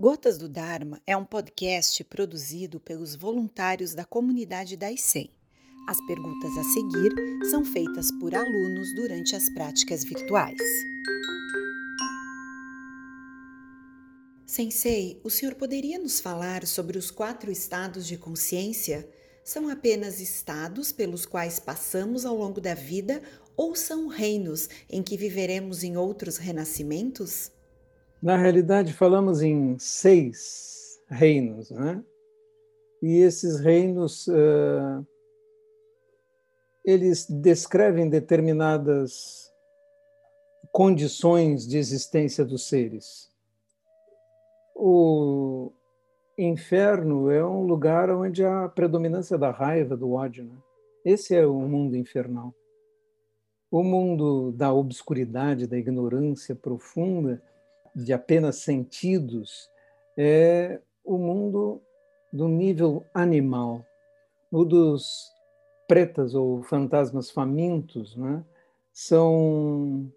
Gotas do Dharma é um podcast produzido pelos voluntários da comunidade da ICEM. As perguntas a seguir são feitas por alunos durante as práticas virtuais. Sensei, o senhor poderia nos falar sobre os quatro estados de consciência? São apenas estados pelos quais passamos ao longo da vida ou são reinos em que viveremos em outros renascimentos? Na realidade, falamos em seis reinos, né? E esses reinos, eles descrevem determinadas condições de existência dos seres. O inferno é um lugar onde há a predominância da raiva, do ódio. Né? Esse é o mundo infernal. O mundo da obscuridade, da ignorância profunda, de apenas sentidos é o mundo do nível animal, o dos pretas ou fantasmas famintos, né? são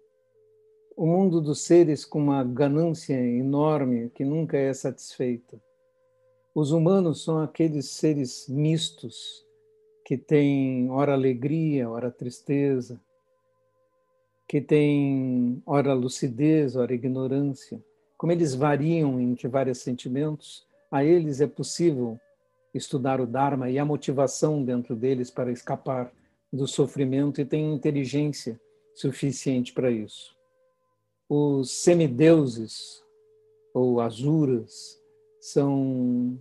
o mundo dos seres com uma ganância enorme que nunca é satisfeita. Os humanos são aqueles seres mistos que têm ora alegria, ora tristeza, que tem ora lucidez, ora ignorância, como eles variam entre vários sentimentos, a eles é possível estudar o Dharma e a motivação dentro deles para escapar do sofrimento e tem inteligência suficiente para isso. Os semideuses ou asuras são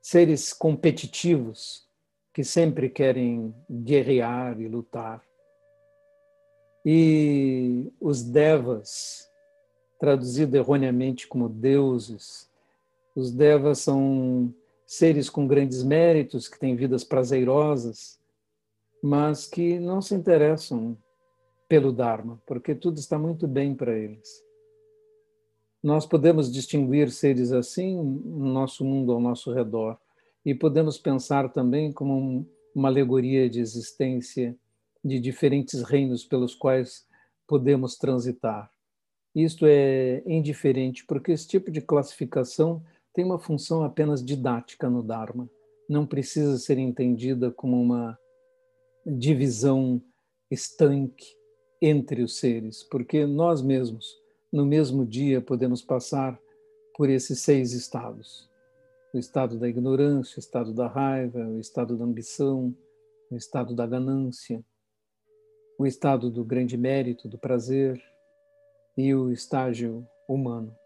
seres competitivos que sempre querem guerrear e lutar e os devas, traduzido erroneamente como deuses, os devas são seres com grandes méritos, que têm vidas prazerosas, mas que não se interessam pelo Dharma, porque tudo está muito bem para eles. Nós podemos distinguir seres assim no nosso mundo ao nosso redor e podemos pensar também como uma alegoria de existência de diferentes reinos pelos quais podemos transitar. Isto é indiferente, porque esse tipo de classificação tem uma função apenas didática no Dharma. Não precisa ser entendida como uma divisão estanque entre os seres, porque nós mesmos, no mesmo dia, podemos passar por esses seis estados: o estado da ignorância, o estado da raiva, o estado da ambição, o estado da ganância, o estado do grande mérito, do prazer e o estágio humano.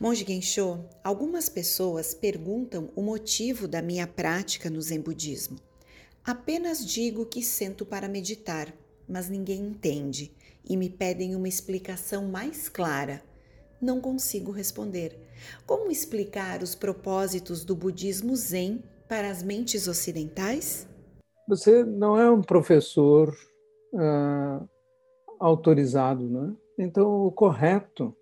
Monge Gensho, algumas pessoas perguntam o motivo da minha prática no Zen Budismo. Apenas digo que sento para meditar, mas ninguém entende e me pedem uma explicação mais clara. Não consigo responder. Como explicar os propósitos do budismo Zen para as mentes ocidentais? Você não é um professor uh, autorizado, né? Então, o correto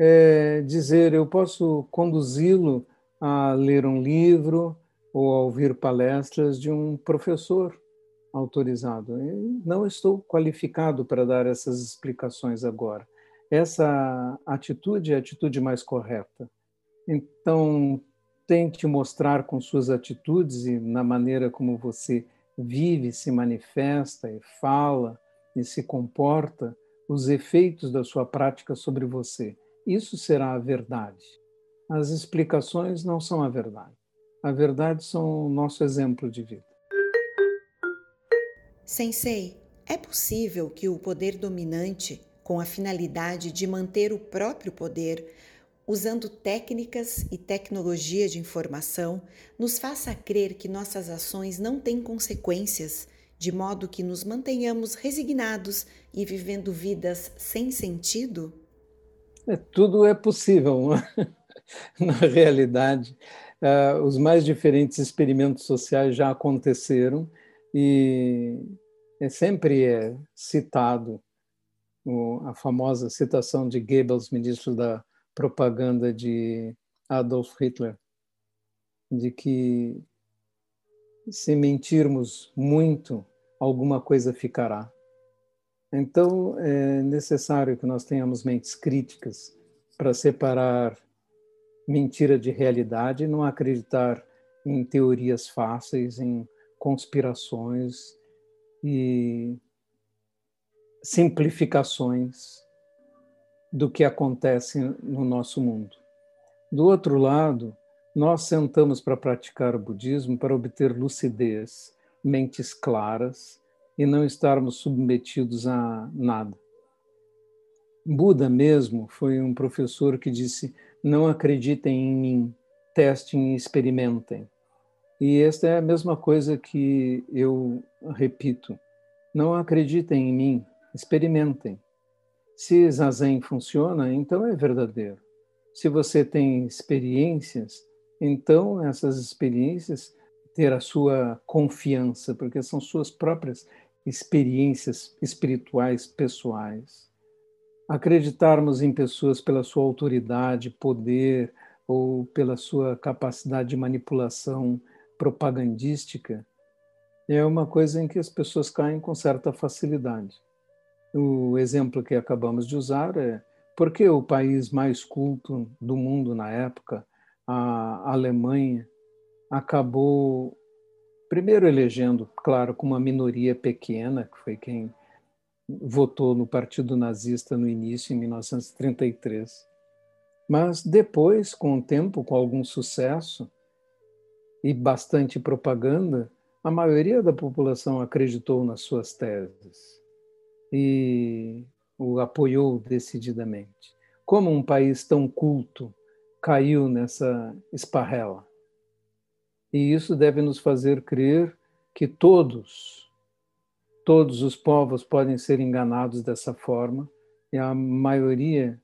é dizer: eu posso conduzi-lo a ler um livro ou a ouvir palestras de um professor autorizado. Eu não estou qualificado para dar essas explicações agora. Essa atitude é a atitude mais correta. Então, tente mostrar com suas atitudes e na maneira como você vive, se manifesta e fala e se comporta, os efeitos da sua prática sobre você. Isso será a verdade. As explicações não são a verdade. A verdade são o nosso exemplo de vida. Sensei, é possível que o poder dominante, com a finalidade de manter o próprio poder, usando técnicas e tecnologia de informação, nos faça crer que nossas ações não têm consequências, de modo que nos mantenhamos resignados e vivendo vidas sem sentido? É, tudo é possível. Na realidade, uh, os mais diferentes experimentos sociais já aconteceram e é, sempre é citado o, a famosa citação de Goebbels, ministro da propaganda de Adolf Hitler, de que se mentirmos muito, alguma coisa ficará. Então, é necessário que nós tenhamos mentes críticas para separar mentira de realidade não acreditar em teorias fáceis, em conspirações e simplificações do que acontece no nosso mundo. Do outro lado, nós sentamos para praticar o budismo para obter lucidez, mentes claras e não estarmos submetidos a nada. Buda mesmo foi um professor que disse: não acreditem em mim, testem e experimentem. E esta é a mesma coisa que eu repito: não acreditem em mim, experimentem. Se Zazen funciona, então é verdadeiro. Se você tem experiências, então essas experiências ter a sua confiança, porque são suas próprias experiências espirituais pessoais. Acreditarmos em pessoas pela sua autoridade, poder ou pela sua capacidade de manipulação propagandística é uma coisa em que as pessoas caem com certa facilidade. O exemplo que acabamos de usar é porque o país mais culto do mundo na época, a Alemanha, acabou primeiro elegendo, claro, com uma minoria pequena, que foi quem votou no Partido Nazista no início, em 1933. Mas depois, com o tempo, com algum sucesso e bastante propaganda, a maioria da população acreditou nas suas teses e o apoiou decididamente. Como um país tão culto caiu nessa esparrela? E isso deve nos fazer crer que todos, todos os povos podem ser enganados dessa forma e a maioria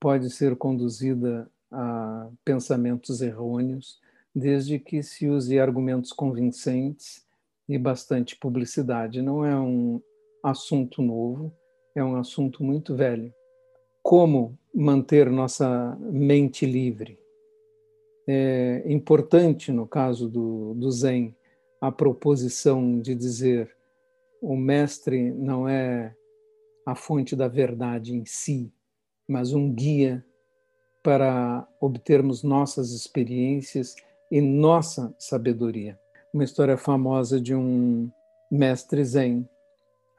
pode ser conduzida a pensamentos errôneos desde que se use argumentos convincentes e bastante publicidade. Não é um assunto novo, é um assunto muito velho. Como manter nossa mente livre? É importante, no caso do, do Zen, a proposição de dizer o mestre não é a fonte da verdade em si, mas um guia para obtermos nossas experiências e nossa sabedoria. Uma história famosa de um mestre Zen,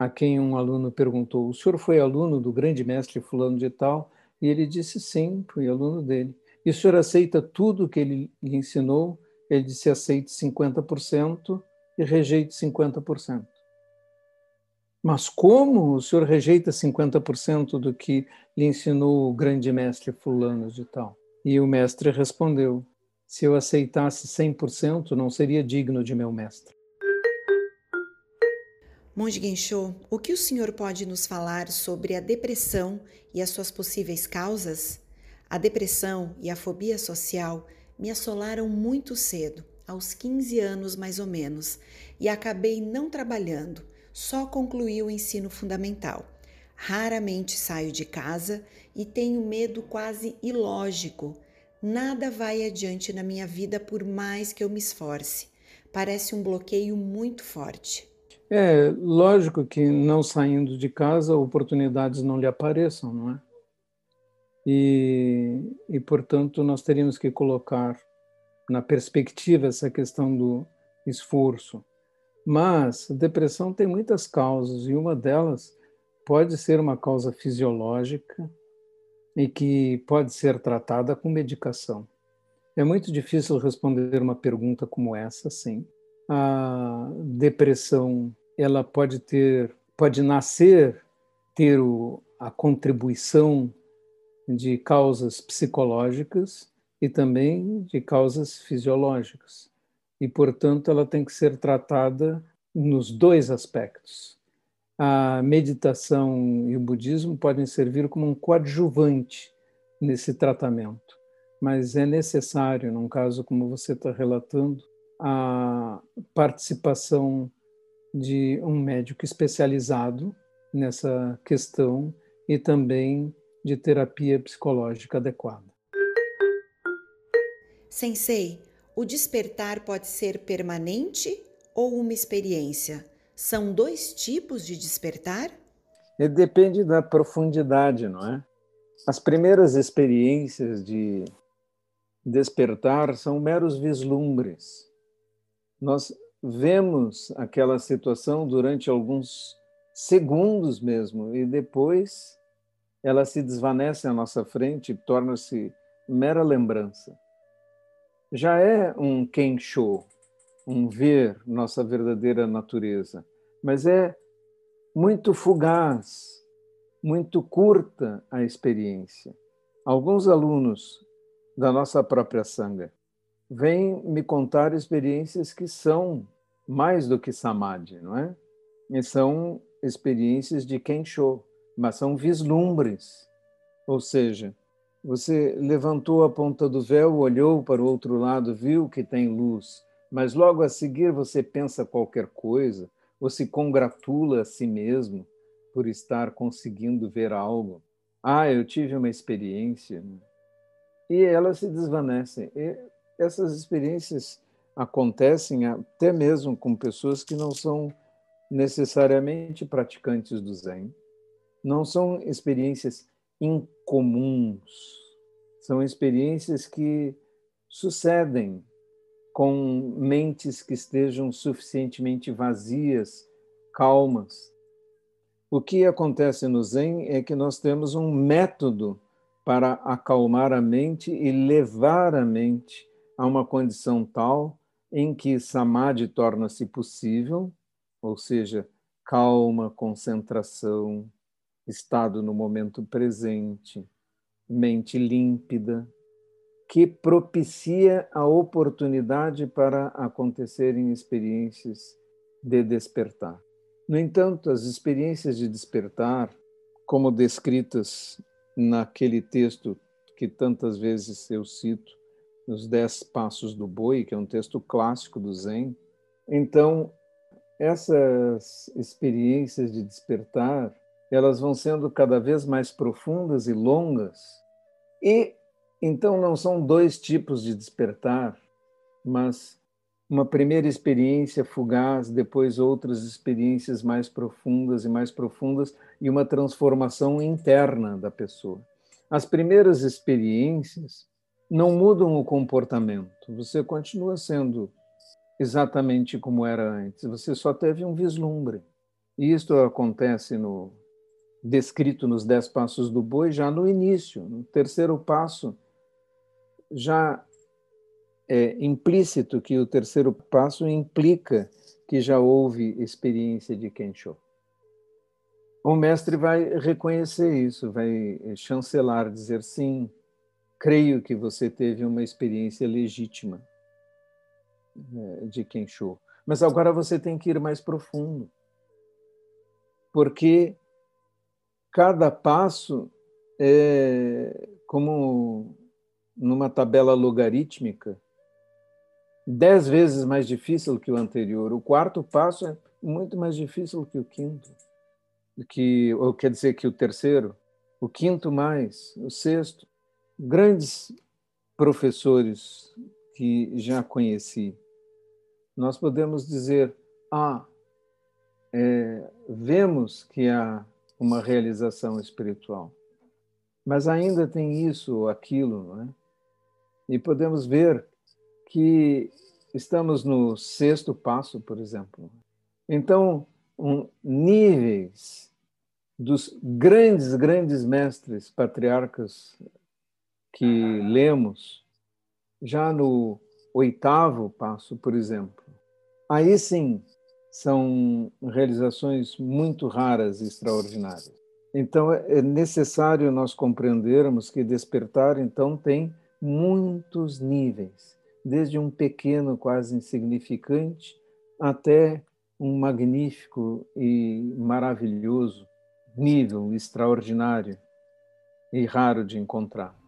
a quem um aluno perguntou: O senhor foi aluno do grande mestre Fulano de Tal? E ele disse: Sim, fui aluno dele. E o senhor aceita tudo que ele lhe ensinou? Ele disse: Aceito 50% e rejeito 50%. Mas como o senhor rejeita 50% do que lhe ensinou o grande mestre Fulano de Tal? E o mestre respondeu: se eu aceitasse 100%, não seria digno de meu mestre. Monge Gensho, o que o senhor pode nos falar sobre a depressão e as suas possíveis causas? A depressão e a fobia social me assolaram muito cedo, aos 15 anos mais ou menos, e acabei não trabalhando, só concluí o ensino fundamental. Raramente saio de casa e tenho medo quase ilógico Nada vai adiante na minha vida por mais que eu me esforce. Parece um bloqueio muito forte. É, lógico que não saindo de casa, oportunidades não lhe apareçam, não é? E, e portanto, nós teríamos que colocar na perspectiva essa questão do esforço. Mas a depressão tem muitas causas e uma delas pode ser uma causa fisiológica, e que pode ser tratada com medicação. É muito difícil responder uma pergunta como essa, sim. A depressão, ela pode ter, pode nascer, ter o, a contribuição de causas psicológicas e também de causas fisiológicas. E, portanto, ela tem que ser tratada nos dois aspectos a meditação e o budismo podem servir como um coadjuvante nesse tratamento, mas é necessário, num caso como você está relatando, a participação de um médico especializado nessa questão e também de terapia psicológica adequada. Sensei, o despertar pode ser permanente ou uma experiência? São dois tipos de despertar? E depende da profundidade, não é? as primeiras experiências de despertar são meros vislumbres. Nós vemos aquela situação durante alguns segundos mesmo, e depois ela se desvanece à nossa frente e torna-se mera lembrança. Já é um kensho, um ver nossa verdadeira natureza, mas é muito fugaz, muito curta a experiência. Alguns alunos da nossa própria sanga vêm me contar experiências que são mais do que samadhi, não é? E são experiências de Kensho, mas são vislumbres. Ou seja, você levantou a ponta do véu, olhou para o outro lado, viu que tem luz, mas logo a seguir você pensa qualquer coisa, ou se congratula a si mesmo por estar conseguindo ver algo. Ah, eu tive uma experiência. E elas se desvanecem. E essas experiências acontecem até mesmo com pessoas que não são necessariamente praticantes do Zen. Não são experiências incomuns, são experiências que sucedem com mentes que estejam suficientemente vazias, calmas. O que acontece no Zen é que nós temos um método para acalmar a mente e levar a mente a uma condição tal em que samadhi torna-se possível, ou seja, calma, concentração, estado no momento presente, mente límpida, que propicia a oportunidade para acontecerem experiências de despertar. No entanto, as experiências de despertar, como descritas naquele texto que tantas vezes eu cito, nos Dez Passos do Boi, que é um texto clássico do Zen. Então, essas experiências de despertar, elas vão sendo cada vez mais profundas e longas. E então não são dois tipos de despertar, mas uma primeira experiência fugaz, depois outras experiências mais profundas e mais profundas e uma transformação interna da pessoa. As primeiras experiências não mudam o comportamento. Você continua sendo exatamente como era antes. Você só teve um vislumbre. E isto acontece no descrito nos dez passos do boi já no início. No terceiro passo, já é implícito que o terceiro passo implica que já houve experiência de Kensho. O mestre vai reconhecer isso, vai chancelar, dizer sim, creio que você teve uma experiência legítima né, de Kensho. Mas agora você tem que ir mais profundo. Porque cada passo é como numa tabela logarítmica, dez vezes mais difícil que o anterior. O quarto passo é muito mais difícil que o quinto, que, ou quer dizer que o terceiro, o quinto mais, o sexto grandes professores que já conheci, nós podemos dizer: ah, é, vemos que há uma realização espiritual, mas ainda tem isso ou aquilo, não é? E podemos ver que estamos no sexto passo, por exemplo. Então, um, níveis dos grandes, grandes mestres patriarcas que lemos já no oitavo passo, por exemplo. Aí sim são realizações muito raras e extraordinárias. Então é necessário nós compreendermos que despertar então tem muitos níveis, desde um pequeno, quase insignificante, até um magnífico e maravilhoso nível extraordinário e raro de encontrar.